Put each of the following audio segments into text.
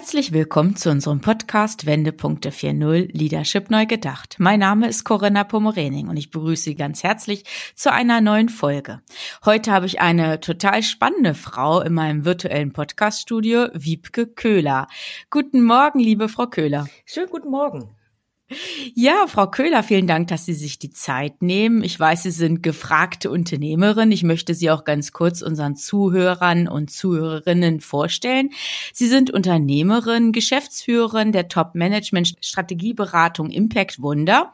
Herzlich willkommen zu unserem Podcast Wendepunkte 4.0 Leadership neu gedacht. Mein Name ist Corinna Pomorening und ich begrüße Sie ganz herzlich zu einer neuen Folge. Heute habe ich eine total spannende Frau in meinem virtuellen Podcaststudio, Wiebke Köhler. Guten Morgen, liebe Frau Köhler. Schönen guten Morgen. Ja, Frau Köhler, vielen Dank, dass Sie sich die Zeit nehmen. Ich weiß, Sie sind gefragte Unternehmerin. Ich möchte Sie auch ganz kurz unseren Zuhörern und Zuhörerinnen vorstellen. Sie sind Unternehmerin, Geschäftsführerin der Top-Management-Strategieberatung Impact Wunder.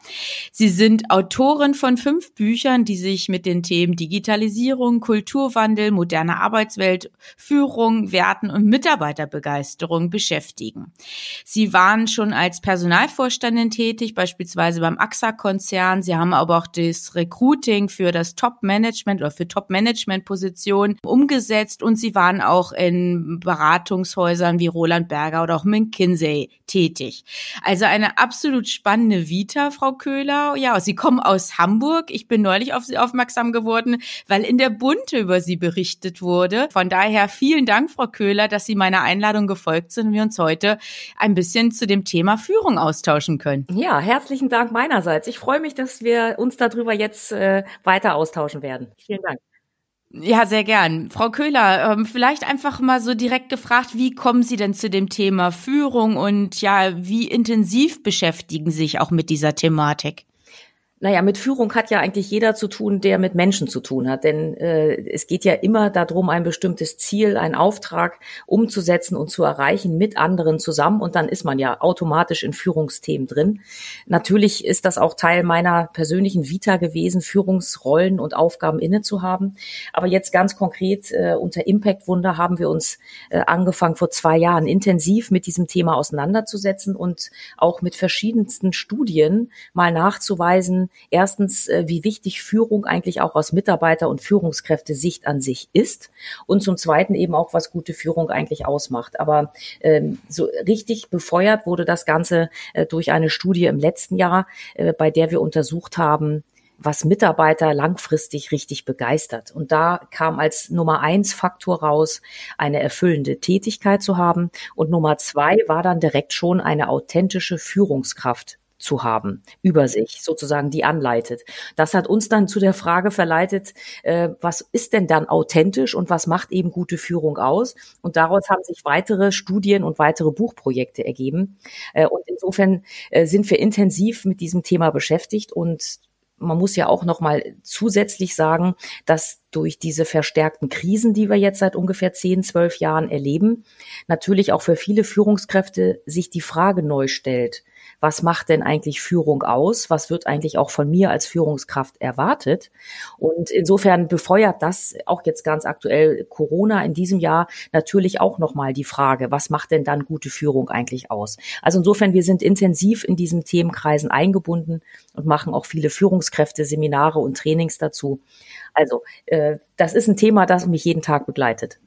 Sie sind Autorin von fünf Büchern, die sich mit den Themen Digitalisierung, Kulturwandel, moderne Arbeitswelt, Führung, Werten und Mitarbeiterbegeisterung beschäftigen. Sie waren schon als Personalvorstandin tätig tätig, beispielsweise beim AXA-Konzern. Sie haben aber auch das Recruiting für das Top-Management oder für Top-Management-Positionen umgesetzt und sie waren auch in Beratungshäusern wie Roland Berger oder auch McKinsey tätig. Also eine absolut spannende Vita, Frau Köhler. Ja, Sie kommen aus Hamburg. Ich bin neulich auf Sie aufmerksam geworden, weil in der Bunte über Sie berichtet wurde. Von daher vielen Dank, Frau Köhler, dass Sie meiner Einladung gefolgt sind und wir uns heute ein bisschen zu dem Thema Führung austauschen können. Ja, herzlichen Dank meinerseits. Ich freue mich, dass wir uns darüber jetzt äh, weiter austauschen werden. Vielen Dank. Ja, sehr gern. Frau Köhler, ähm, vielleicht einfach mal so direkt gefragt, wie kommen Sie denn zu dem Thema Führung und ja, wie intensiv beschäftigen Sie sich auch mit dieser Thematik? Naja, mit Führung hat ja eigentlich jeder zu tun, der mit Menschen zu tun hat. Denn äh, es geht ja immer darum, ein bestimmtes Ziel, einen Auftrag umzusetzen und zu erreichen mit anderen zusammen. Und dann ist man ja automatisch in Führungsthemen drin. Natürlich ist das auch Teil meiner persönlichen Vita gewesen, Führungsrollen und Aufgaben inne zu haben. Aber jetzt ganz konkret äh, unter Impact Wunder haben wir uns äh, angefangen, vor zwei Jahren intensiv mit diesem Thema auseinanderzusetzen und auch mit verschiedensten Studien mal nachzuweisen, erstens, äh, wie wichtig Führung eigentlich auch aus Mitarbeiter- und Führungskräfte-Sicht an sich ist und zum Zweiten eben auch, was gute Führung eigentlich ausmacht. Aber ähm, so richtig befeuert wurde das Ganze äh, durch eine Studie im letzten Jahr, äh, bei der wir untersucht haben, was Mitarbeiter langfristig richtig begeistert. Und da kam als Nummer eins Faktor raus, eine erfüllende Tätigkeit zu haben. Und Nummer zwei war dann direkt schon eine authentische Führungskraft zu haben über sich, sozusagen die anleitet. Das hat uns dann zu der Frage verleitet, äh, was ist denn dann authentisch und was macht eben gute Führung aus? Und daraus haben sich weitere Studien und weitere Buchprojekte ergeben. Äh, und insofern äh, sind wir intensiv mit diesem Thema beschäftigt und man muss ja auch noch mal zusätzlich sagen, dass durch diese verstärkten Krisen, die wir jetzt seit ungefähr zehn, zwölf Jahren erleben, natürlich auch für viele Führungskräfte sich die Frage neu stellt, was macht denn eigentlich Führung aus? Was wird eigentlich auch von mir als Führungskraft erwartet? Und insofern befeuert das auch jetzt ganz aktuell Corona in diesem Jahr natürlich auch nochmal die Frage, was macht denn dann gute Führung eigentlich aus? Also insofern, wir sind intensiv in diesen Themenkreisen eingebunden und machen auch viele Führungskräfte, Seminare und Trainings dazu. Also äh, das ist ein Thema, das mich jeden Tag begleitet.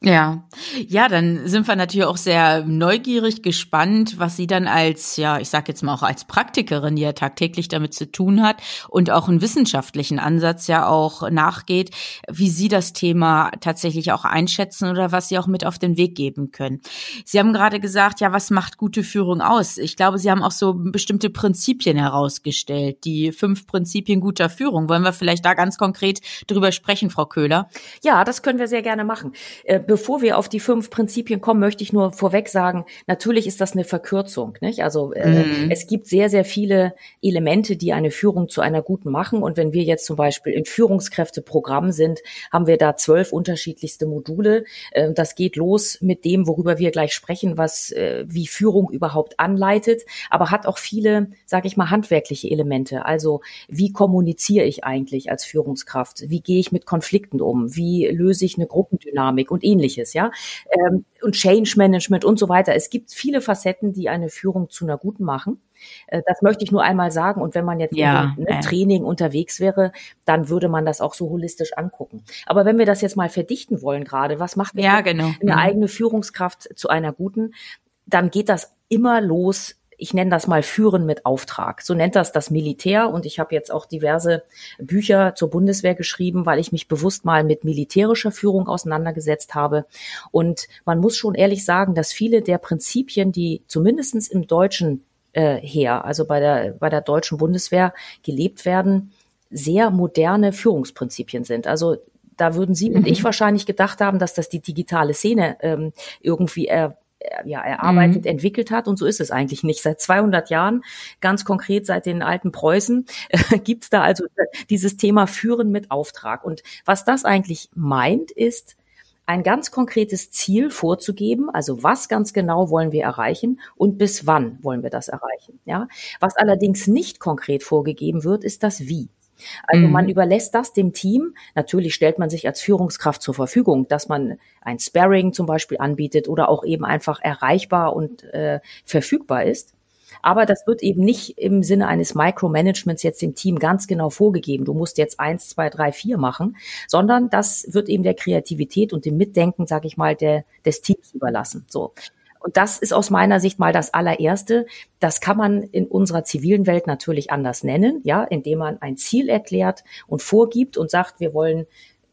Ja, ja, dann sind wir natürlich auch sehr neugierig, gespannt, was sie dann als, ja, ich sag jetzt mal auch als Praktikerin, die ja tagtäglich damit zu tun hat und auch einen wissenschaftlichen Ansatz ja auch nachgeht, wie sie das Thema tatsächlich auch einschätzen oder was sie auch mit auf den Weg geben können. Sie haben gerade gesagt, ja, was macht gute Führung aus? Ich glaube, Sie haben auch so bestimmte Prinzipien herausgestellt, die fünf Prinzipien guter Führung. Wollen wir vielleicht da ganz konkret drüber sprechen, Frau Köhler? Ja, das können wir sehr gerne machen äh, bevor wir auf die fünf Prinzipien kommen, möchte ich nur vorweg sagen, natürlich ist das eine Verkürzung. Nicht? Also äh, mhm. es gibt sehr, sehr viele Elemente, die eine Führung zu einer guten machen. Und wenn wir jetzt zum Beispiel in Führungskräfteprogramm sind, haben wir da zwölf unterschiedlichste Module. Äh, das geht los mit dem, worüber wir gleich sprechen, was äh, wie Führung überhaupt anleitet, aber hat auch viele, sage ich mal, handwerkliche Elemente. Also wie kommuniziere ich eigentlich als Führungskraft? Wie gehe ich mit Konflikten um? Wie löse ich eine Gruppendynamik und ähnliches? Ähnliches, ja. Ähm, und Change Management und so weiter. Es gibt viele Facetten, die eine Führung zu einer guten machen. Äh, das möchte ich nur einmal sagen. Und wenn man jetzt ja, im ne, Training unterwegs wäre, dann würde man das auch so holistisch angucken. Aber wenn wir das jetzt mal verdichten wollen gerade, was macht ja, genau. eine mhm. eigene Führungskraft zu einer guten? Dann geht das immer los ich nenne das mal Führen mit Auftrag. So nennt das das Militär. Und ich habe jetzt auch diverse Bücher zur Bundeswehr geschrieben, weil ich mich bewusst mal mit militärischer Führung auseinandergesetzt habe. Und man muss schon ehrlich sagen, dass viele der Prinzipien, die zumindestens im deutschen äh, Heer, also bei der, bei der deutschen Bundeswehr gelebt werden, sehr moderne Führungsprinzipien sind. Also da würden Sie mhm. und ich wahrscheinlich gedacht haben, dass das die digitale Szene ähm, irgendwie äh, ja, erarbeitet, mhm. entwickelt hat. Und so ist es eigentlich nicht. Seit 200 Jahren, ganz konkret seit den alten Preußen, äh, gibt's da also dieses Thema Führen mit Auftrag. Und was das eigentlich meint, ist, ein ganz konkretes Ziel vorzugeben, also was ganz genau wollen wir erreichen und bis wann wollen wir das erreichen. Ja, was allerdings nicht konkret vorgegeben wird, ist das Wie. Also mhm. man überlässt das dem Team. Natürlich stellt man sich als Führungskraft zur Verfügung, dass man ein Sparring zum Beispiel anbietet oder auch eben einfach erreichbar und äh, verfügbar ist. Aber das wird eben nicht im Sinne eines Micromanagements jetzt dem Team ganz genau vorgegeben. Du musst jetzt eins, zwei, drei, vier machen, sondern das wird eben der Kreativität und dem Mitdenken, sage ich mal, der, des Teams überlassen. So. Und das ist aus meiner Sicht mal das allererste. Das kann man in unserer zivilen Welt natürlich anders nennen, ja, indem man ein Ziel erklärt und vorgibt und sagt, wir wollen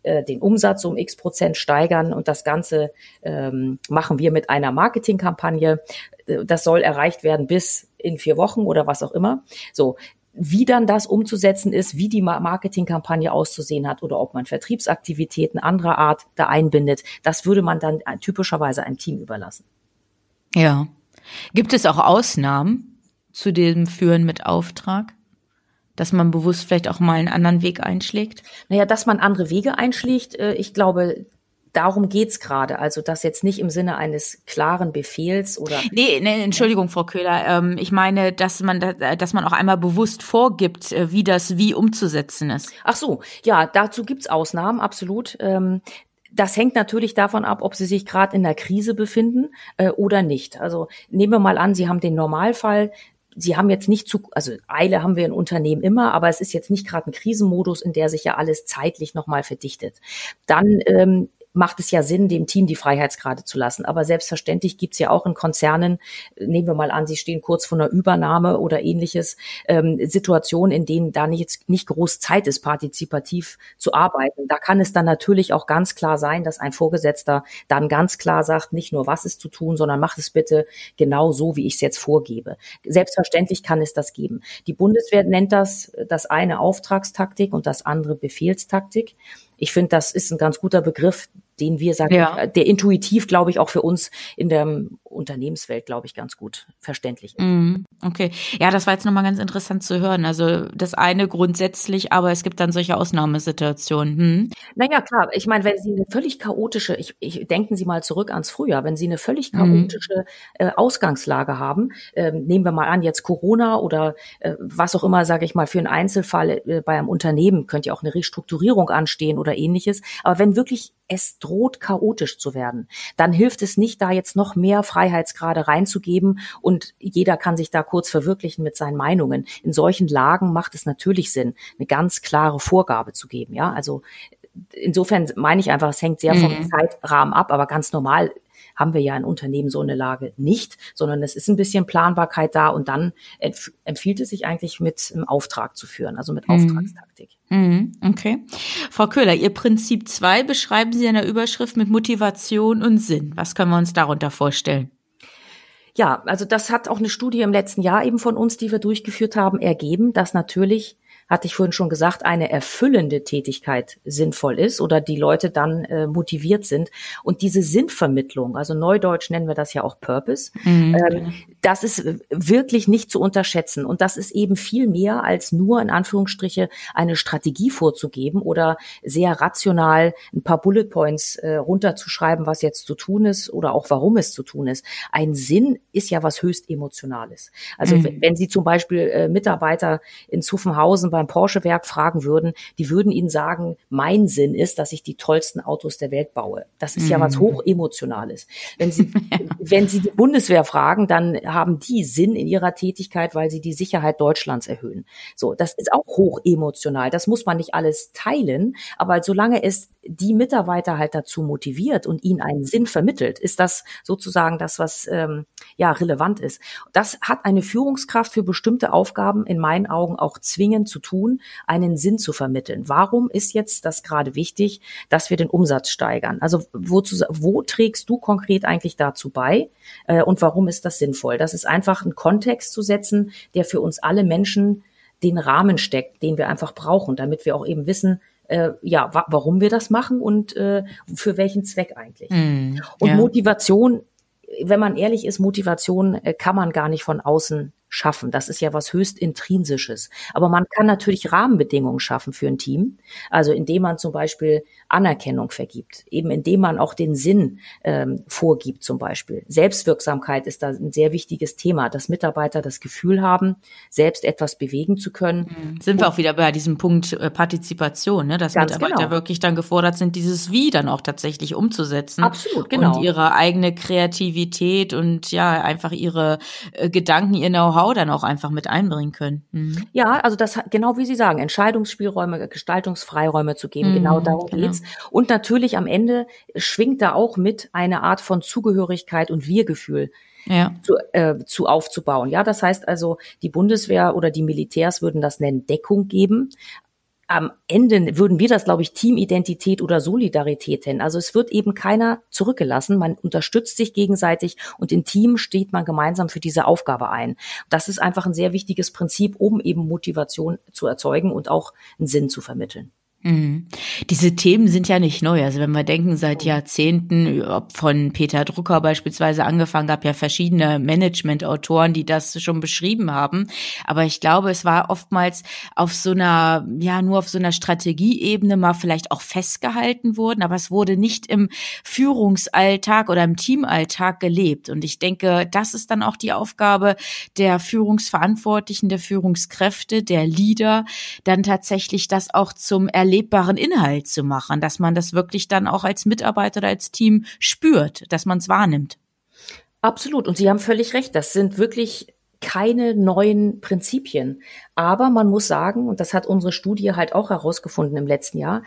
äh, den Umsatz um x Prozent steigern und das Ganze ähm, machen wir mit einer Marketingkampagne. Äh, das soll erreicht werden bis in vier Wochen oder was auch immer. So, wie dann das umzusetzen ist, wie die Marketingkampagne auszusehen hat oder ob man Vertriebsaktivitäten anderer Art da einbindet, das würde man dann typischerweise einem Team überlassen. Ja. Gibt es auch Ausnahmen zu dem Führen mit Auftrag? Dass man bewusst vielleicht auch mal einen anderen Weg einschlägt? Naja, dass man andere Wege einschlägt, äh, ich glaube, darum geht's gerade. Also das jetzt nicht im Sinne eines klaren Befehls oder. Nee, nee Entschuldigung, Frau Köhler. Ähm, ich meine, dass man, dass man auch einmal bewusst vorgibt, äh, wie das wie umzusetzen ist. Ach so, ja, dazu gibt's Ausnahmen, absolut. Das hängt natürlich davon ab, ob Sie sich gerade in der Krise befinden äh, oder nicht. Also nehmen wir mal an, Sie haben den Normalfall. Sie haben jetzt nicht zu, also Eile haben wir in Unternehmen immer, aber es ist jetzt nicht gerade ein Krisenmodus, in der sich ja alles zeitlich nochmal verdichtet. Dann ähm, macht es ja Sinn, dem Team die Freiheitsgrade zu lassen. Aber selbstverständlich gibt's ja auch in Konzernen, nehmen wir mal an, sie stehen kurz vor einer Übernahme oder ähnliches, ähm, Situationen, in denen da nicht, nicht groß Zeit ist, partizipativ zu arbeiten. Da kann es dann natürlich auch ganz klar sein, dass ein Vorgesetzter dann ganz klar sagt, nicht nur was ist zu tun, sondern macht es bitte genau so, wie ich es jetzt vorgebe. Selbstverständlich kann es das geben. Die Bundeswehr nennt das das eine Auftragstaktik und das andere Befehlstaktik. Ich finde, das ist ein ganz guter Begriff, den wir sagen, ja. der intuitiv, glaube ich, auch für uns in der Unternehmenswelt, glaube ich, ganz gut verständlich ist. Mm, okay. Ja, das war jetzt nochmal ganz interessant zu hören. Also das eine grundsätzlich, aber es gibt dann solche Ausnahmesituationen. Hm? Naja, klar. Ich meine, wenn Sie eine völlig chaotische, ich, ich denken Sie mal zurück ans Frühjahr, wenn Sie eine völlig mhm. chaotische äh, Ausgangslage haben, äh, nehmen wir mal an, jetzt Corona oder äh, was auch immer, sage ich mal, für einen Einzelfall äh, bei einem Unternehmen könnte ja auch eine Restrukturierung anstehen oder ähnliches. Aber wenn wirklich es droht chaotisch zu werden, dann hilft es nicht, da jetzt noch mehr Freiheitsgrade reinzugeben und jeder kann sich da kurz verwirklichen mit seinen Meinungen. In solchen Lagen macht es natürlich Sinn, eine ganz klare Vorgabe zu geben. Ja, also insofern meine ich einfach, es hängt sehr vom mhm. Zeitrahmen ab, aber ganz normal haben wir ja in Unternehmen so eine Lage nicht, sondern es ist ein bisschen Planbarkeit da und dann empfiehlt es sich eigentlich mit einem Auftrag zu führen, also mit mhm. Auftragstaktik. Mhm, okay. Frau Köhler, Ihr Prinzip 2 beschreiben Sie in der Überschrift mit Motivation und Sinn. Was können wir uns darunter vorstellen? Ja, also das hat auch eine Studie im letzten Jahr eben von uns, die wir durchgeführt haben, ergeben, dass natürlich hatte ich vorhin schon gesagt, eine erfüllende Tätigkeit sinnvoll ist oder die Leute dann äh, motiviert sind. Und diese Sinnvermittlung, also neudeutsch nennen wir das ja auch Purpose, mhm. ähm, das ist wirklich nicht zu unterschätzen. Und das ist eben viel mehr als nur in Anführungsstriche eine Strategie vorzugeben oder sehr rational ein paar Bullet Points äh, runterzuschreiben, was jetzt zu tun ist oder auch warum es zu tun ist. Ein Sinn ist ja was höchst Emotionales. Also mhm. wenn Sie zum Beispiel äh, Mitarbeiter in Zuffenhausen beim Porsche-Werk fragen würden, die würden Ihnen sagen, mein Sinn ist, dass ich die tollsten Autos der Welt baue. Das ist mhm. ja was mhm. hochemotionales. Wenn Sie, wenn Sie die Bundeswehr fragen, dann haben die Sinn in ihrer Tätigkeit, weil sie die Sicherheit Deutschlands erhöhen. So, das ist auch hochemotional. Das muss man nicht alles teilen, aber solange es die Mitarbeiter halt dazu motiviert und ihnen einen Sinn vermittelt, ist das sozusagen das, was ähm, ja relevant ist. Das hat eine Führungskraft für bestimmte Aufgaben in meinen Augen auch zwingend zu tun, einen Sinn zu vermitteln. Warum ist jetzt das gerade wichtig, dass wir den Umsatz steigern? Also wozu, wo trägst du konkret eigentlich dazu bei äh, und warum ist das sinnvoll? Das ist einfach einen Kontext zu setzen, der für uns alle Menschen den Rahmen steckt, den wir einfach brauchen, damit wir auch eben wissen, äh, ja, wa warum wir das machen und äh, für welchen Zweck eigentlich. Mm, und ja. Motivation, wenn man ehrlich ist, Motivation äh, kann man gar nicht von außen schaffen. Das ist ja was höchst intrinsisches. Aber man kann natürlich Rahmenbedingungen schaffen für ein Team. Also indem man zum Beispiel Anerkennung vergibt, eben indem man auch den Sinn ähm, vorgibt zum Beispiel. Selbstwirksamkeit ist da ein sehr wichtiges Thema, dass Mitarbeiter das Gefühl haben, selbst etwas bewegen zu können. Mhm. Sind wir auch wieder bei diesem Punkt äh, Partizipation, ne? dass Mitarbeiter genau. wirklich dann gefordert sind, dieses Wie dann auch tatsächlich umzusetzen. Absolut, genau. Und ihre eigene Kreativität und ja, einfach ihre äh, Gedanken, ihr Know-how dann auch einfach mit einbringen können. Mhm. Ja, also das genau wie Sie sagen, Entscheidungsspielräume, Gestaltungsfreiräume zu geben, genau mhm, genau darum genau. geht's. Und natürlich am Ende schwingt da auch mit eine Art von Zugehörigkeit und Wir-Gefühl. Ja. Zu, äh, zu aufzubauen. Ja, das heißt also, die Bundeswehr oder die Militärs würden das nennen Deckung geben am Ende würden wir das, glaube ich, Teamidentität oder Solidarität nennen. Also es wird eben keiner zurückgelassen. Man unterstützt sich gegenseitig und im Team steht man gemeinsam für diese Aufgabe ein. Das ist einfach ein sehr wichtiges Prinzip, um eben Motivation zu erzeugen und auch einen Sinn zu vermitteln. Mhm. Diese Themen sind ja nicht neu. Also wenn wir denken, seit Jahrzehnten, von Peter Drucker beispielsweise angefangen, gab ja verschiedene Management-Autoren, die das schon beschrieben haben. Aber ich glaube, es war oftmals auf so einer, ja, nur auf so einer Strategieebene mal vielleicht auch festgehalten worden, aber es wurde nicht im Führungsalltag oder im Teamalltag gelebt. Und ich denke, das ist dann auch die Aufgabe der Führungsverantwortlichen, der Führungskräfte, der Leader, dann tatsächlich das auch zum Erleben erlebbaren Inhalt zu machen, dass man das wirklich dann auch als Mitarbeiter oder als Team spürt, dass man es wahrnimmt. Absolut. Und Sie haben völlig recht. Das sind wirklich keine neuen Prinzipien. Aber man muss sagen, und das hat unsere Studie halt auch herausgefunden im letzten Jahr,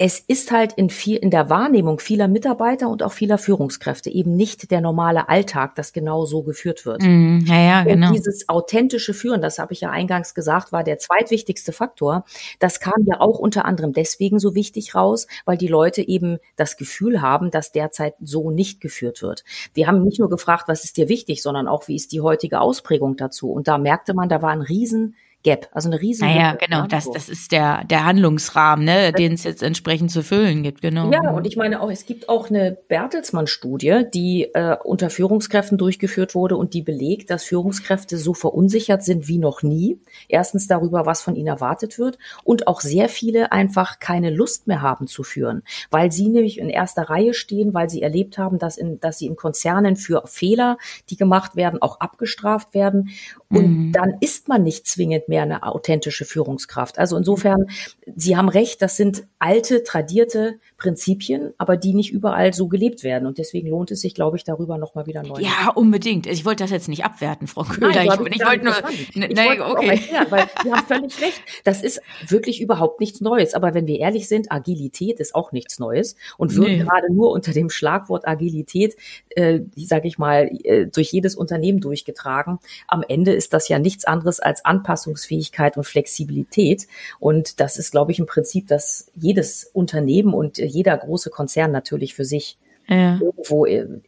es ist halt in viel, in der Wahrnehmung vieler Mitarbeiter und auch vieler Führungskräfte eben nicht der normale Alltag, das genau so geführt wird. Mm, ja, ja, genau. Und dieses authentische Führen, das habe ich ja eingangs gesagt, war der zweitwichtigste Faktor. Das kam ja auch unter anderem deswegen so wichtig raus, weil die Leute eben das Gefühl haben, dass derzeit so nicht geführt wird. Wir haben nicht nur gefragt, was ist dir wichtig, sondern auch, wie ist die heutige Ausprägung dazu? Und da merkte man, da war ein riesen Gap, also eine riesige. Naja, genau, das, das ist der, der Handlungsrahmen, ne, den es jetzt entsprechend zu füllen gibt, genau. Ja, und ich meine auch, es gibt auch eine Bertelsmann-Studie, die äh, unter Führungskräften durchgeführt wurde und die belegt, dass Führungskräfte so verunsichert sind wie noch nie. Erstens darüber, was von ihnen erwartet wird und auch sehr viele einfach keine Lust mehr haben zu führen, weil sie nämlich in erster Reihe stehen, weil sie erlebt haben, dass, in, dass sie in Konzernen für Fehler, die gemacht werden, auch abgestraft werden. Und mhm. dann ist man nicht zwingend mehr eine authentische Führungskraft. Also insofern, Sie haben recht, das sind alte, tradierte Prinzipien, aber die nicht überall so gelebt werden. Und deswegen lohnt es sich, glaube ich, darüber nochmal wieder neu. Ja, unbedingt. Ich wollte das jetzt nicht abwerten, Frau Köhler. Nein, ich, ich, ich wollte nur, ne, nein, okay. Erklären, weil Sie haben völlig recht. Das ist wirklich überhaupt nichts Neues. Aber wenn wir ehrlich sind, Agilität ist auch nichts Neues und wird nee. gerade nur unter dem Schlagwort Agilität, äh, sage ich mal, äh, durch jedes Unternehmen durchgetragen. Am Ende ist das ja nichts anderes als Anpassungsfähigkeit und Flexibilität. Und das ist, glaube ich, ein Prinzip, das jedes Unternehmen und jeder große Konzern natürlich für sich ja. irgendwo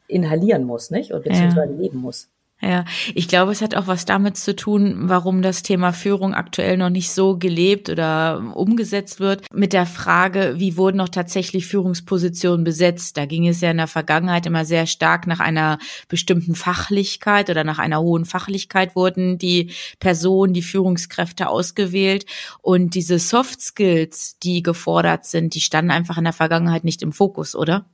inhalieren muss, nicht? Und beziehungsweise ja. leben muss. Ja, ich glaube, es hat auch was damit zu tun, warum das Thema Führung aktuell noch nicht so gelebt oder umgesetzt wird. Mit der Frage, wie wurden noch tatsächlich Führungspositionen besetzt? Da ging es ja in der Vergangenheit immer sehr stark nach einer bestimmten Fachlichkeit oder nach einer hohen Fachlichkeit wurden die Personen, die Führungskräfte ausgewählt. Und diese Soft Skills, die gefordert sind, die standen einfach in der Vergangenheit nicht im Fokus, oder?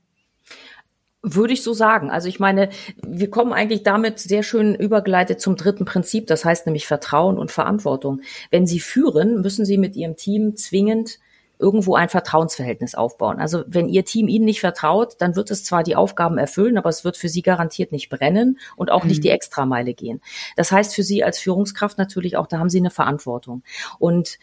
Würde ich so sagen. Also ich meine, wir kommen eigentlich damit sehr schön übergeleitet zum dritten Prinzip, das heißt nämlich Vertrauen und Verantwortung. Wenn Sie führen, müssen Sie mit Ihrem Team zwingend irgendwo ein Vertrauensverhältnis aufbauen. Also wenn Ihr Team Ihnen nicht vertraut, dann wird es zwar die Aufgaben erfüllen, aber es wird für Sie garantiert nicht brennen und auch mhm. nicht die Extrameile gehen. Das heißt für Sie als Führungskraft natürlich auch, da haben Sie eine Verantwortung. Und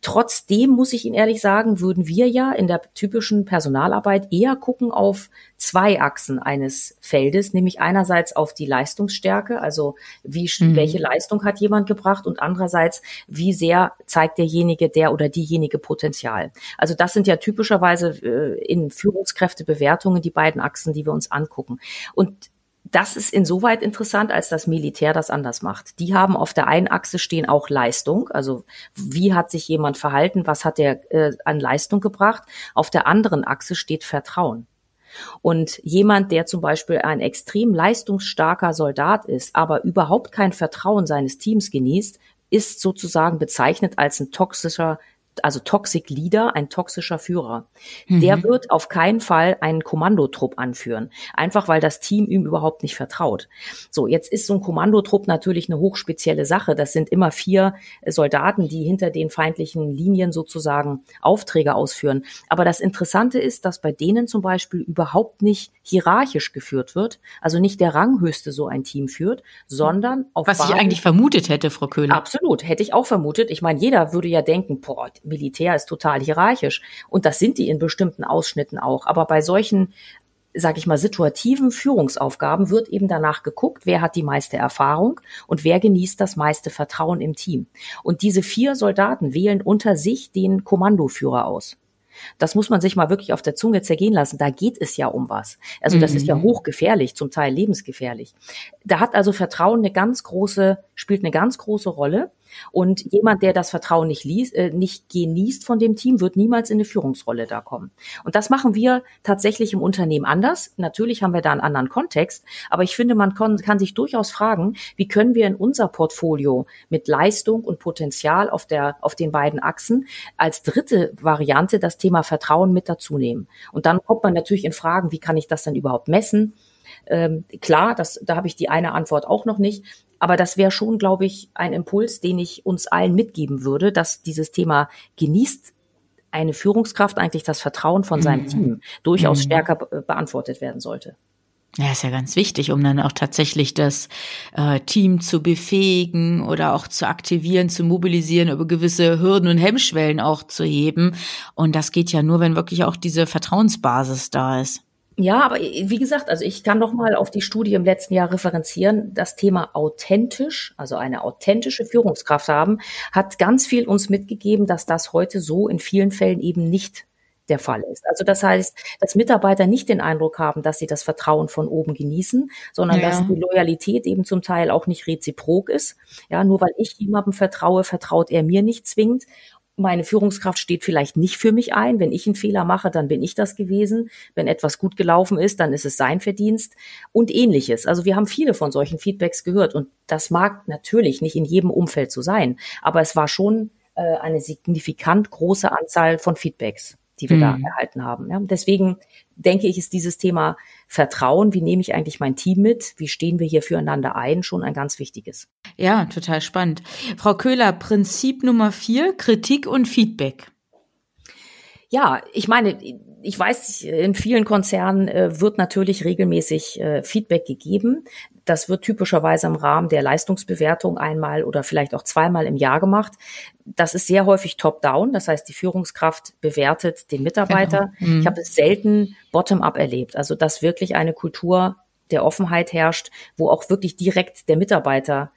Trotzdem muss ich Ihnen ehrlich sagen, würden wir ja in der typischen Personalarbeit eher gucken auf zwei Achsen eines Feldes, nämlich einerseits auf die Leistungsstärke, also wie, mhm. welche Leistung hat jemand gebracht und andererseits, wie sehr zeigt derjenige, der oder diejenige Potenzial. Also das sind ja typischerweise äh, in Führungskräftebewertungen die beiden Achsen, die wir uns angucken. Und das ist insoweit interessant, als das Militär das anders macht. Die haben auf der einen Achse stehen auch Leistung, also wie hat sich jemand verhalten, was hat er äh, an Leistung gebracht. Auf der anderen Achse steht Vertrauen. Und jemand, der zum Beispiel ein extrem leistungsstarker Soldat ist, aber überhaupt kein Vertrauen seines Teams genießt, ist sozusagen bezeichnet als ein toxischer also Toxic Leader, ein toxischer Führer. Mhm. Der wird auf keinen Fall einen Kommandotrupp anführen. Einfach weil das Team ihm überhaupt nicht vertraut. So, jetzt ist so ein Kommandotrupp natürlich eine hochspezielle Sache. Das sind immer vier Soldaten, die hinter den feindlichen Linien sozusagen Aufträge ausführen. Aber das Interessante ist, dass bei denen zum Beispiel überhaupt nicht hierarchisch geführt wird. Also nicht der Ranghöchste so ein Team führt, sondern auf Was ich eigentlich vermutet hätte, Frau Köhler. Absolut, hätte ich auch vermutet. Ich meine, jeder würde ja denken, boah, Militär ist total hierarchisch. Und das sind die in bestimmten Ausschnitten auch. Aber bei solchen sag ich mal, situativen Führungsaufgaben wird eben danach geguckt, wer hat die meiste Erfahrung und wer genießt das meiste Vertrauen im Team. Und diese vier Soldaten wählen unter sich den Kommandoführer aus. Das muss man sich mal wirklich auf der Zunge zergehen lassen. Da geht es ja um was. Also das mhm. ist ja mhm. hochgefährlich, zum Teil lebensgefährlich. Da hat also Vertrauen eine ganz große, spielt eine ganz große Rolle. Und jemand, der das Vertrauen nicht, liest, äh, nicht genießt von dem Team, wird niemals in eine Führungsrolle da kommen. Und das machen wir tatsächlich im Unternehmen anders. Natürlich haben wir da einen anderen Kontext, aber ich finde, man kann, kann sich durchaus fragen, wie können wir in unser Portfolio mit Leistung und Potenzial auf, der, auf den beiden Achsen als dritte Variante das Thema Vertrauen mit dazu nehmen. Und dann kommt man natürlich in Fragen, wie kann ich das dann überhaupt messen? Ähm, klar, das, da habe ich die eine Antwort auch noch nicht. Aber das wäre schon, glaube ich, ein Impuls, den ich uns allen mitgeben würde, dass dieses Thema genießt eine Führungskraft eigentlich das Vertrauen von seinem mhm. Team durchaus mhm. stärker be beantwortet werden sollte. Ja, ist ja ganz wichtig, um dann auch tatsächlich das äh, Team zu befähigen oder auch zu aktivieren, zu mobilisieren, über gewisse Hürden und Hemmschwellen auch zu heben. Und das geht ja nur, wenn wirklich auch diese Vertrauensbasis da ist. Ja, aber wie gesagt, also ich kann noch mal auf die Studie im letzten Jahr referenzieren. Das Thema authentisch, also eine authentische Führungskraft haben, hat ganz viel uns mitgegeben, dass das heute so in vielen Fällen eben nicht der Fall ist. Also das heißt, dass Mitarbeiter nicht den Eindruck haben, dass sie das Vertrauen von oben genießen, sondern ja. dass die Loyalität eben zum Teil auch nicht reziprok ist. Ja, nur weil ich jemandem vertraue, vertraut er mir nicht zwingend meine Führungskraft steht vielleicht nicht für mich ein. Wenn ich einen Fehler mache, dann bin ich das gewesen. Wenn etwas gut gelaufen ist, dann ist es sein Verdienst und ähnliches. Also wir haben viele von solchen Feedbacks gehört und das mag natürlich nicht in jedem Umfeld so sein, aber es war schon äh, eine signifikant große Anzahl von Feedbacks die wir mhm. da erhalten haben. Ja. Deswegen denke ich, ist dieses Thema Vertrauen, wie nehme ich eigentlich mein Team mit, wie stehen wir hier füreinander ein, schon ein ganz wichtiges. Ja, total spannend. Frau Köhler, Prinzip Nummer vier, Kritik und Feedback. Ja, ich meine, ich weiß, in vielen Konzernen äh, wird natürlich regelmäßig äh, Feedback gegeben. Das wird typischerweise im Rahmen der Leistungsbewertung einmal oder vielleicht auch zweimal im Jahr gemacht. Das ist sehr häufig top-down, das heißt, die Führungskraft bewertet den Mitarbeiter. Genau. Mhm. Ich habe es selten bottom-up erlebt, also dass wirklich eine Kultur der Offenheit herrscht, wo auch wirklich direkt der Mitarbeiter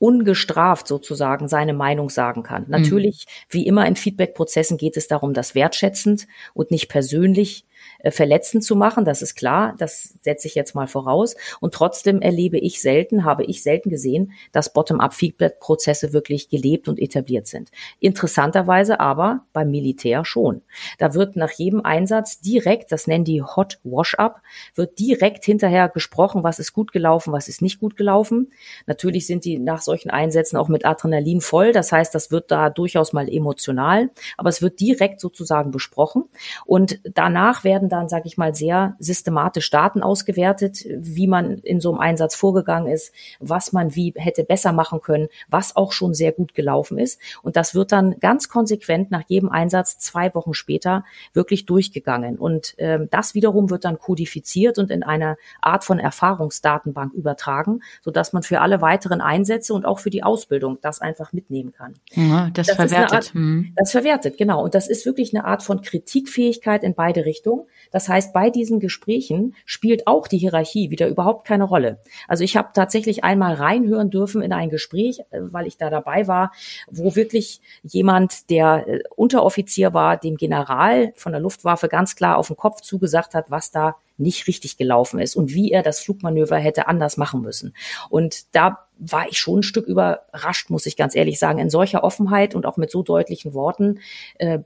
ungestraft sozusagen seine Meinung sagen kann. Mhm. Natürlich, wie immer in Feedback-Prozessen geht es darum, das wertschätzend und nicht persönlich äh, verletzend zu machen. Das ist klar. Das setze ich jetzt mal voraus. Und trotzdem erlebe ich selten, habe ich selten gesehen, dass Bottom-up-Feedback-Prozesse wirklich gelebt und etabliert sind. Interessanterweise aber beim Militär schon. Da wird nach jedem Einsatz direkt, das nennen die Hot Wash-up, wird direkt hinterher gesprochen, was ist gut gelaufen, was ist nicht gut gelaufen. Natürlich sind die nach solchen Einsätzen auch mit Adrenalin voll. Das heißt, das wird da durchaus mal emotional, aber es wird direkt sozusagen besprochen. Und danach werden dann, sage ich mal, sehr systematisch Daten ausgewertet, wie man in so einem Einsatz vorgegangen ist, was man wie hätte besser machen können, was auch schon sehr gut gelaufen ist. Und das wird dann ganz konsequent nach jedem Einsatz zwei Wochen später wirklich durchgegangen. Und äh, das wiederum wird dann kodifiziert und in einer Art von Erfahrungsdatenbank übertragen, sodass man für alle weiteren Einsätze und auch für die Ausbildung das einfach mitnehmen kann. Ja, das, das verwertet. Art, hm. Das verwertet, genau. Und das ist wirklich eine Art von Kritikfähigkeit in beide Richtungen. Das heißt, bei diesen Gesprächen spielt auch die Hierarchie wieder überhaupt keine Rolle. Also ich habe tatsächlich einmal reinhören dürfen in ein Gespräch, äh, weil ich da dabei war, wo wirklich jemand, der äh, Unteroffizier war, dem General von der Luftwaffe ganz klar auf den Kopf zugesagt hat, was da nicht richtig gelaufen ist und wie er das Flugmanöver hätte anders machen müssen. Und da war ich schon ein Stück überrascht, muss ich ganz ehrlich sagen, in solcher Offenheit und auch mit so deutlichen Worten. Äh,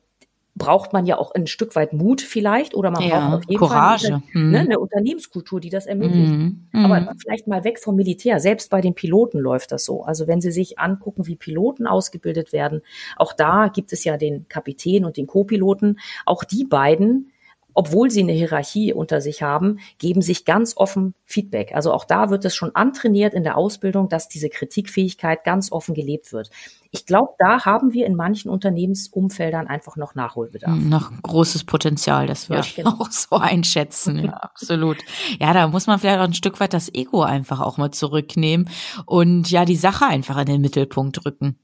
braucht man ja auch ein Stück weit Mut vielleicht oder man ja, braucht auf jeden Courage. Fall eine, ne, eine Unternehmenskultur, die das ermöglicht. Mhm. Aber mhm. vielleicht mal weg vom Militär. Selbst bei den Piloten läuft das so. Also wenn Sie sich angucken, wie Piloten ausgebildet werden, auch da gibt es ja den Kapitän und den Co-Piloten. Auch die beiden obwohl sie eine Hierarchie unter sich haben, geben sich ganz offen Feedback. Also auch da wird es schon antrainiert in der Ausbildung, dass diese Kritikfähigkeit ganz offen gelebt wird. Ich glaube, da haben wir in manchen Unternehmensumfeldern einfach noch Nachholbedarf. Noch großes Potenzial, das würde ja, ich genau. auch so einschätzen. Ja, absolut. Ja, da muss man vielleicht auch ein Stück weit das Ego einfach auch mal zurücknehmen und ja, die Sache einfach in den Mittelpunkt rücken.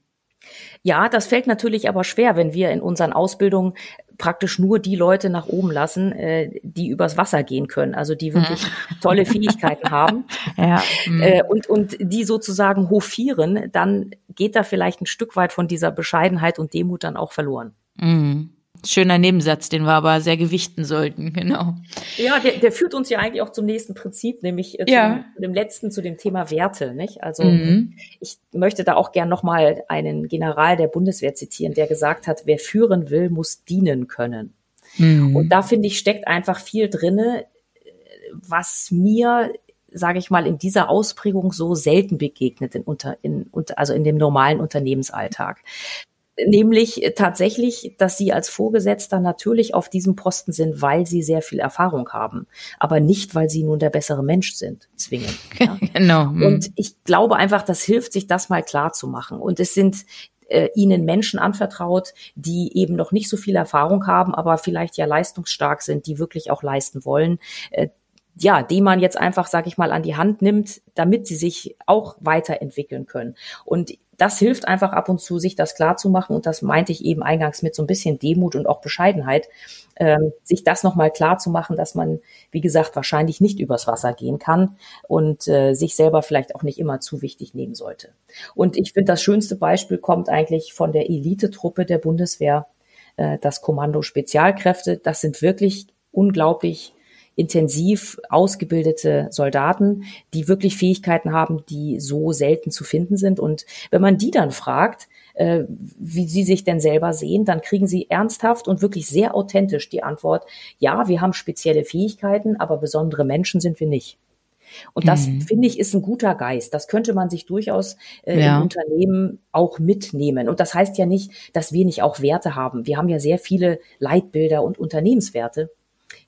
Ja, das fällt natürlich aber schwer, wenn wir in unseren Ausbildungen praktisch nur die Leute nach oben lassen, äh, die übers Wasser gehen können, also die wirklich tolle Fähigkeiten haben ja. äh, und, und die sozusagen hofieren, dann geht da vielleicht ein Stück weit von dieser Bescheidenheit und Demut dann auch verloren. Mhm. Schöner Nebensatz, den wir aber sehr gewichten sollten, genau. Ja, der, der führt uns ja eigentlich auch zum nächsten Prinzip, nämlich äh, ja. zum, dem letzten, zu dem Thema Werte. Nicht? Also mhm. ich möchte da auch gern nochmal einen General der Bundeswehr zitieren, der gesagt hat, wer führen will, muss dienen können. Mhm. Und da finde ich, steckt einfach viel drinne, was mir sage ich mal, in dieser Ausprägung so selten begegnet in unter, in, also in dem normalen Unternehmensalltag nämlich tatsächlich, dass sie als Vorgesetzter natürlich auf diesem Posten sind, weil sie sehr viel Erfahrung haben, aber nicht, weil sie nun der bessere Mensch sind, zwingend. Ja? genau. Mhm. Und ich glaube einfach, das hilft, sich das mal klar zu machen. Und es sind äh, ihnen Menschen anvertraut, die eben noch nicht so viel Erfahrung haben, aber vielleicht ja leistungsstark sind, die wirklich auch leisten wollen. Äh, ja, die man jetzt einfach, sag ich mal, an die Hand nimmt, damit sie sich auch weiterentwickeln können. Und das hilft einfach ab und zu, sich das klar zu machen. Und das meinte ich eben eingangs mit so ein bisschen Demut und auch Bescheidenheit, ähm, sich das nochmal klar zu machen, dass man, wie gesagt, wahrscheinlich nicht übers Wasser gehen kann und äh, sich selber vielleicht auch nicht immer zu wichtig nehmen sollte. Und ich finde, das schönste Beispiel kommt eigentlich von der Elitetruppe der Bundeswehr, äh, das Kommando Spezialkräfte. Das sind wirklich unglaublich intensiv ausgebildete Soldaten, die wirklich Fähigkeiten haben, die so selten zu finden sind. Und wenn man die dann fragt, äh, wie sie sich denn selber sehen, dann kriegen sie ernsthaft und wirklich sehr authentisch die Antwort, ja, wir haben spezielle Fähigkeiten, aber besondere Menschen sind wir nicht. Und das, mhm. finde ich, ist ein guter Geist. Das könnte man sich durchaus äh, ja. im Unternehmen auch mitnehmen. Und das heißt ja nicht, dass wir nicht auch Werte haben. Wir haben ja sehr viele Leitbilder und Unternehmenswerte.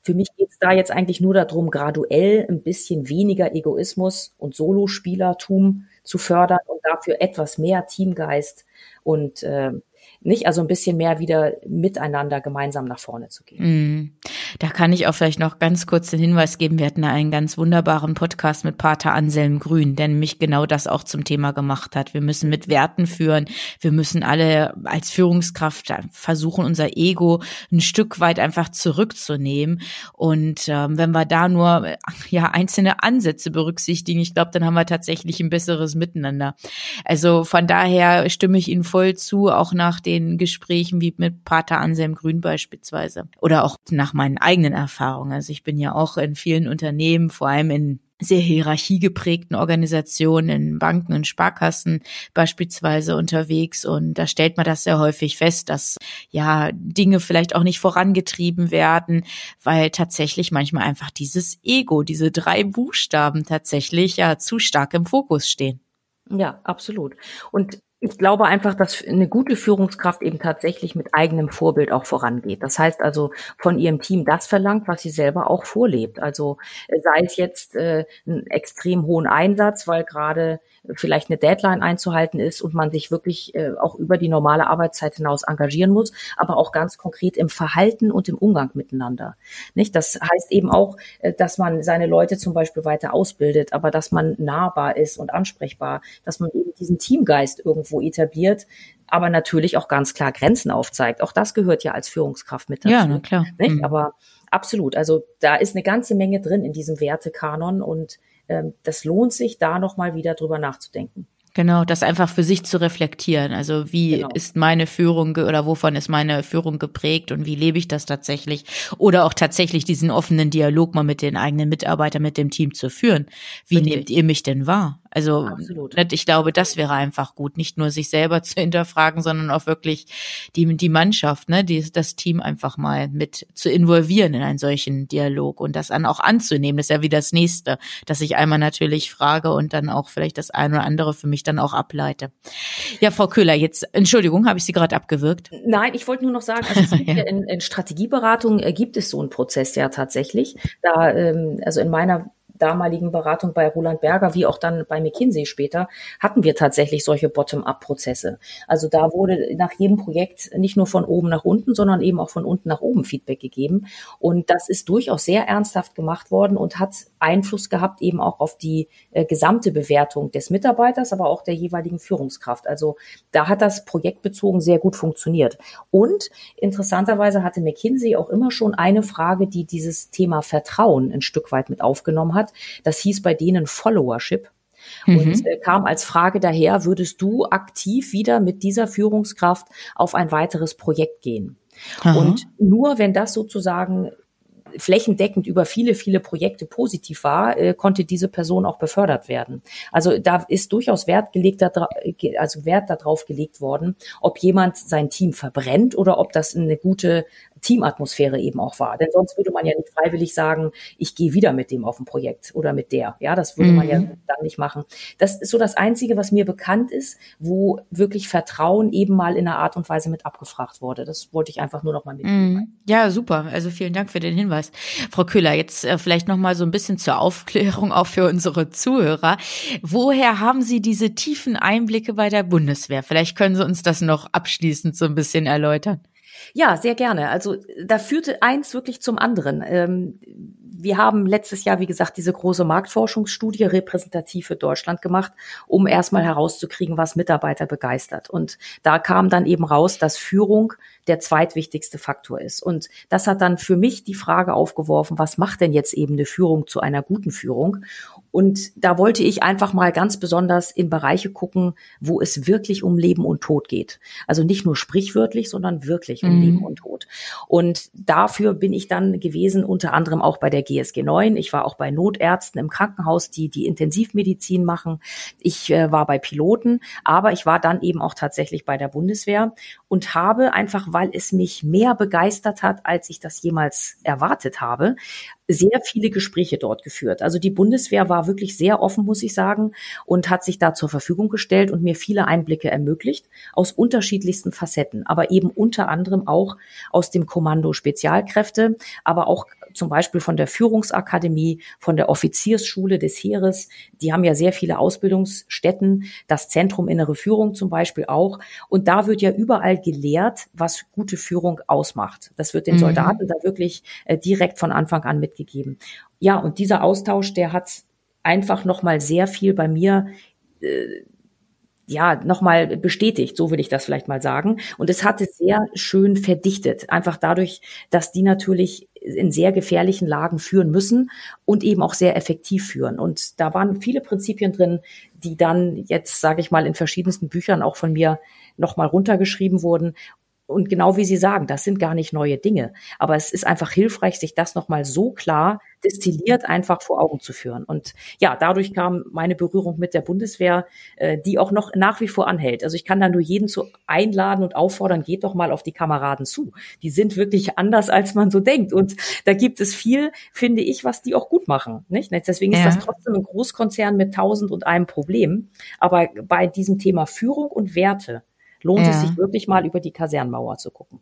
Für mich geht es da jetzt eigentlich nur darum, graduell ein bisschen weniger Egoismus und Solospielertum zu fördern und dafür etwas mehr Teamgeist und äh, nicht, also ein bisschen mehr wieder miteinander gemeinsam nach vorne zu gehen. Mm. Da kann ich auch vielleicht noch ganz kurz den Hinweis geben, wir hatten einen ganz wunderbaren Podcast mit Pater Anselm Grün, der nämlich genau das auch zum Thema gemacht hat. Wir müssen mit Werten führen, wir müssen alle als Führungskraft versuchen, unser Ego ein Stück weit einfach zurückzunehmen. Und ähm, wenn wir da nur ja einzelne Ansätze berücksichtigen, ich glaube, dann haben wir tatsächlich ein besseres Miteinander. Also von daher stimme ich Ihnen voll zu, auch nach dem den Gesprächen wie mit Pater Anselm Grün beispielsweise oder auch nach meinen eigenen Erfahrungen. Also ich bin ja auch in vielen Unternehmen, vor allem in sehr hierarchiegeprägten Organisationen, in Banken und Sparkassen beispielsweise unterwegs. Und da stellt man das sehr häufig fest, dass ja Dinge vielleicht auch nicht vorangetrieben werden, weil tatsächlich manchmal einfach dieses Ego, diese drei Buchstaben tatsächlich ja zu stark im Fokus stehen. Ja, absolut. Und ich glaube einfach, dass eine gute Führungskraft eben tatsächlich mit eigenem Vorbild auch vorangeht. Das heißt also von ihrem Team das verlangt, was sie selber auch vorlebt. Also äh, sei es jetzt äh, einen extrem hohen Einsatz, weil gerade vielleicht eine Deadline einzuhalten ist und man sich wirklich äh, auch über die normale Arbeitszeit hinaus engagieren muss, aber auch ganz konkret im Verhalten und im Umgang miteinander. Nicht? Das heißt eben auch, äh, dass man seine Leute zum Beispiel weiter ausbildet, aber dass man nahbar ist und ansprechbar, dass man eben diesen Teamgeist irgendwo etabliert, aber natürlich auch ganz klar Grenzen aufzeigt. Auch das gehört ja als Führungskraft mit dazu. Ja, na klar. Mhm. Aber absolut. Also da ist eine ganze Menge drin in diesem Wertekanon und ähm, das lohnt sich, da nochmal wieder drüber nachzudenken. Genau, das einfach für sich zu reflektieren. Also wie genau. ist meine Führung oder wovon ist meine Führung geprägt und wie lebe ich das tatsächlich? Oder auch tatsächlich diesen offenen Dialog mal mit den eigenen Mitarbeitern, mit dem Team zu führen. Wie Richtig. nehmt ihr mich denn wahr? Also Absolut. ich glaube, das wäre einfach gut, nicht nur sich selber zu hinterfragen, sondern auch wirklich die, die Mannschaft, ne, die, das Team einfach mal mit zu involvieren in einen solchen Dialog und das dann auch anzunehmen. Das ist ja wie das nächste, dass ich einmal natürlich frage und dann auch vielleicht das eine oder andere für mich dann auch ableite. Ja, Frau Köhler, jetzt, Entschuldigung, habe ich Sie gerade abgewürgt? Nein, ich wollte nur noch sagen, also ja. in, in Strategieberatung äh, gibt es so einen Prozess ja tatsächlich. Da, ähm, also in meiner damaligen Beratung bei Roland Berger wie auch dann bei McKinsey später, hatten wir tatsächlich solche Bottom-up-Prozesse. Also da wurde nach jedem Projekt nicht nur von oben nach unten, sondern eben auch von unten nach oben Feedback gegeben. Und das ist durchaus sehr ernsthaft gemacht worden und hat Einfluss gehabt eben auch auf die äh, gesamte Bewertung des Mitarbeiters, aber auch der jeweiligen Führungskraft. Also da hat das projektbezogen sehr gut funktioniert. Und interessanterweise hatte McKinsey auch immer schon eine Frage, die dieses Thema Vertrauen ein Stück weit mit aufgenommen hat. Das hieß bei denen Followership. Mhm. Und äh, kam als Frage daher, würdest du aktiv wieder mit dieser Führungskraft auf ein weiteres Projekt gehen? Aha. Und nur wenn das sozusagen flächendeckend über viele, viele Projekte positiv war, äh, konnte diese Person auch befördert werden. Also da ist durchaus Wert gelegt, also Wert darauf gelegt worden, ob jemand sein Team verbrennt oder ob das eine gute Teamatmosphäre eben auch war. Denn sonst würde man ja nicht freiwillig sagen, ich gehe wieder mit dem auf ein Projekt oder mit der. Ja, das würde mhm. man ja mhm. dann nicht machen. Das ist so das Einzige, was mir bekannt ist, wo wirklich Vertrauen eben mal in einer Art und Weise mit abgefragt wurde. Das wollte ich einfach nur noch mal mitnehmen. Mhm. Ja, super. Also vielen Dank für den Hinweis. Frau Köhler, jetzt äh, vielleicht noch mal so ein bisschen zur Aufklärung auch für unsere Zuhörer. Woher haben Sie diese tiefen Einblicke bei der Bundeswehr? Vielleicht können Sie uns das noch abschließend so ein bisschen erläutern. Ja, sehr gerne. Also da führte eins wirklich zum anderen. Ähm, wir haben letztes Jahr, wie gesagt, diese große Marktforschungsstudie repräsentativ für Deutschland gemacht, um erstmal herauszukriegen, was Mitarbeiter begeistert. Und da kam dann eben raus, dass Führung der zweitwichtigste Faktor ist. Und das hat dann für mich die Frage aufgeworfen, was macht denn jetzt eben eine Führung zu einer guten Führung? Und da wollte ich einfach mal ganz besonders in Bereiche gucken, wo es wirklich um Leben und Tod geht. Also nicht nur sprichwörtlich, sondern wirklich um mhm. Leben und Tod. Und dafür bin ich dann gewesen, unter anderem auch bei der GSG 9. Ich war auch bei Notärzten im Krankenhaus, die die Intensivmedizin machen. Ich äh, war bei Piloten, aber ich war dann eben auch tatsächlich bei der Bundeswehr und habe einfach, weil es mich mehr begeistert hat, als ich das jemals erwartet habe, sehr viele Gespräche dort geführt. Also die Bundeswehr war wirklich sehr offen, muss ich sagen, und hat sich da zur Verfügung gestellt und mir viele Einblicke ermöglicht aus unterschiedlichsten Facetten, aber eben unter anderem auch aus dem Kommando Spezialkräfte, aber auch zum Beispiel von der Führungsakademie, von der Offiziersschule des Heeres. Die haben ja sehr viele Ausbildungsstätten, das Zentrum Innere Führung zum Beispiel auch. Und da wird ja überall gelehrt, was gute Führung ausmacht. Das wird den mhm. Soldaten da wirklich äh, direkt von Anfang an mitgegeben. Ja, und dieser Austausch, der hat einfach nochmal sehr viel bei mir äh, ja, nochmal bestätigt, so will ich das vielleicht mal sagen. Und es hatte sehr schön verdichtet, einfach dadurch, dass die natürlich in sehr gefährlichen Lagen führen müssen und eben auch sehr effektiv führen. Und da waren viele Prinzipien drin, die dann jetzt, sage ich mal, in verschiedensten Büchern auch von mir nochmal runtergeschrieben wurden und genau wie Sie sagen, das sind gar nicht neue Dinge. Aber es ist einfach hilfreich, sich das nochmal so klar destilliert einfach vor Augen zu führen. Und ja, dadurch kam meine Berührung mit der Bundeswehr, äh, die auch noch nach wie vor anhält. Also ich kann da nur jeden zu einladen und auffordern, geht doch mal auf die Kameraden zu. Die sind wirklich anders, als man so denkt. Und da gibt es viel, finde ich, was die auch gut machen. Nicht? Deswegen ist ja. das trotzdem ein Großkonzern mit tausend und einem Problem. Aber bei diesem Thema Führung und Werte, lohnt ja. es sich wirklich mal über die Kasernmauer zu gucken.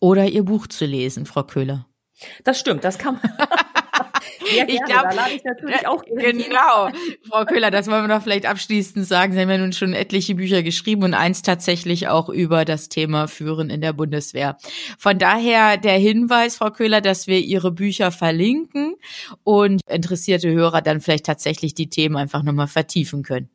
Oder ihr Buch zu lesen, Frau Köhler. Das stimmt, das kann man. Ja, ich glaube, ich natürlich auch genau, Frau Köhler, das wollen wir doch vielleicht abschließend sagen. Sie haben ja nun schon etliche Bücher geschrieben und eins tatsächlich auch über das Thema Führen in der Bundeswehr. Von daher der Hinweis, Frau Köhler, dass wir Ihre Bücher verlinken und interessierte Hörer dann vielleicht tatsächlich die Themen einfach nochmal vertiefen können.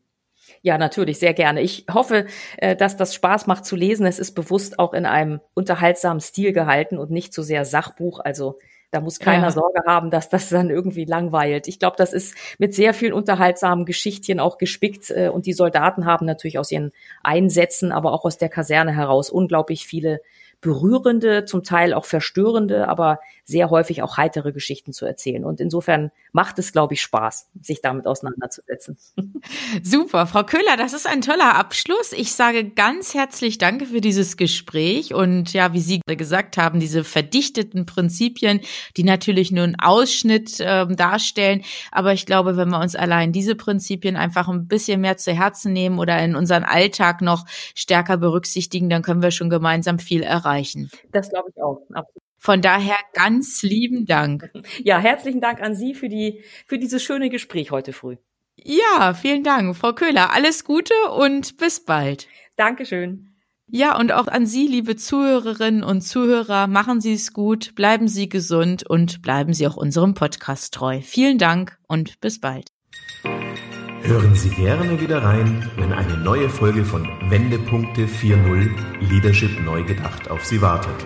Ja, natürlich, sehr gerne. Ich hoffe, äh, dass das Spaß macht zu lesen. Es ist bewusst auch in einem unterhaltsamen Stil gehalten und nicht so sehr Sachbuch. Also da muss keiner ja. Sorge haben, dass das dann irgendwie langweilt. Ich glaube, das ist mit sehr vielen unterhaltsamen Geschichtchen auch gespickt. Äh, und die Soldaten haben natürlich aus ihren Einsätzen, aber auch aus der Kaserne heraus unglaublich viele berührende, zum Teil auch verstörende, aber sehr häufig auch heitere Geschichten zu erzählen. Und insofern macht es, glaube ich, Spaß, sich damit auseinanderzusetzen. Super, Frau Köhler, das ist ein toller Abschluss. Ich sage ganz herzlich Danke für dieses Gespräch und ja, wie Sie gesagt haben, diese verdichteten Prinzipien, die natürlich nur einen Ausschnitt äh, darstellen. Aber ich glaube, wenn wir uns allein diese Prinzipien einfach ein bisschen mehr zu Herzen nehmen oder in unseren Alltag noch stärker berücksichtigen, dann können wir schon gemeinsam viel erreichen. Das glaube ich auch. Absolut. Von daher ganz lieben Dank. Ja, herzlichen Dank an Sie für die, für dieses schöne Gespräch heute früh. Ja, vielen Dank, Frau Köhler. Alles Gute und bis bald. Dankeschön. Ja, und auch an Sie, liebe Zuhörerinnen und Zuhörer, machen Sie es gut, bleiben Sie gesund und bleiben Sie auch unserem Podcast treu. Vielen Dank und bis bald. Hören Sie gerne wieder rein, wenn eine neue Folge von Wendepunkte 4.0 Leadership neu gedacht auf Sie wartet.